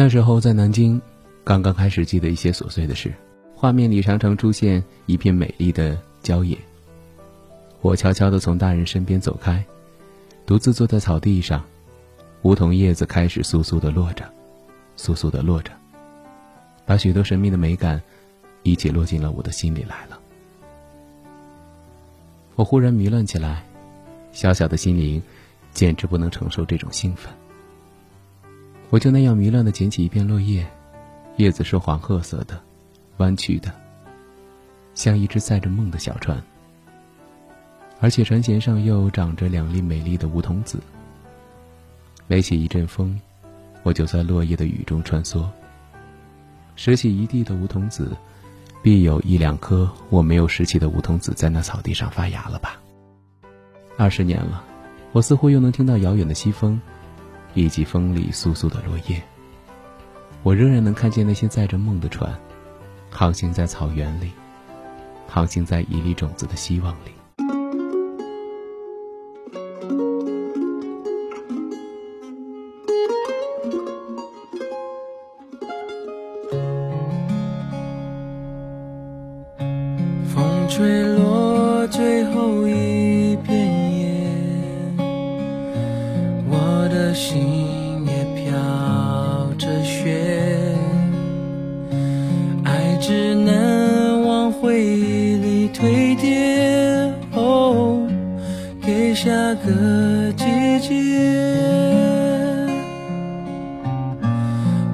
那时候在南京，刚刚开始记得一些琐碎的事，画面里常常出现一片美丽的郊野。我悄悄地从大人身边走开，独自坐在草地上，梧桐叶子开始簌簌地落着，簌簌地落着，把许多神秘的美感一起落进了我的心里来了。我忽然迷乱起来，小小的心灵简直不能承受这种兴奋。我就那样迷乱地捡起一片落叶，叶子是黄褐色的，弯曲的，像一只载着梦的小船。而且船舷上又长着两粒美丽的梧桐子。每起一阵风，我就在落叶的雨中穿梭。拾起一地的梧桐子，必有一两颗我没有拾起的梧桐子在那草地上发芽了吧。二十年了，我似乎又能听到遥远的西风。以及风里簌簌的落叶，我仍然能看见那些载着梦的船，航行在草原里，航行在一粒种子的希望里。只能往回忆里堆叠，哦，给下个季节。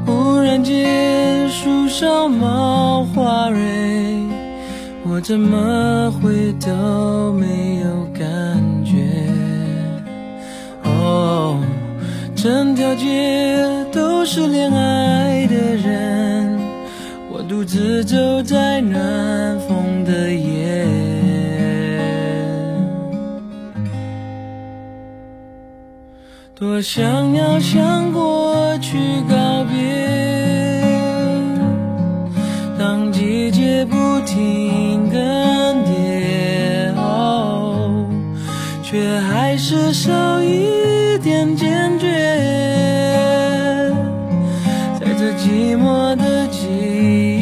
忽然间，树上冒花蕊。我怎么会都没有感觉？哦，整条街都是恋爱，独自走在暖风的夜，多想要向过去告别。当季节不停更迭，哦，却还是少一点坚决。在这寂寞的季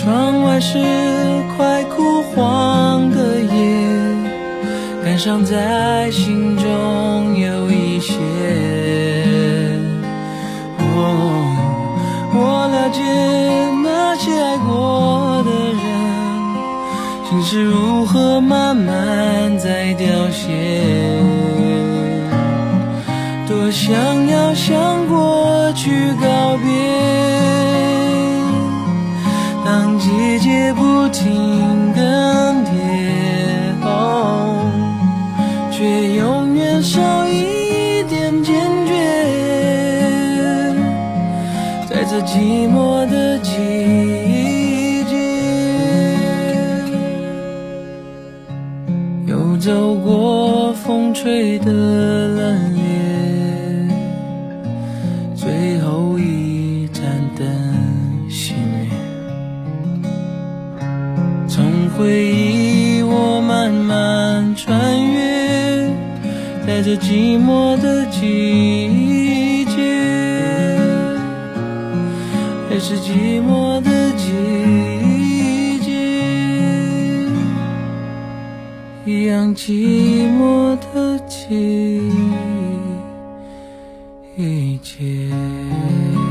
窗外是快枯黄的叶，感伤在心中有一些。哦，我了解那些爱过的人，心是如何慢慢在凋谢。多想要向过去告别。当季节不停更迭，哦，却永远少一点坚决。在这寂寞的季节，又走过风吹的冷冽，回忆我慢慢穿越，在这寂寞的季节，还是寂寞的季节，一样寂寞的季节。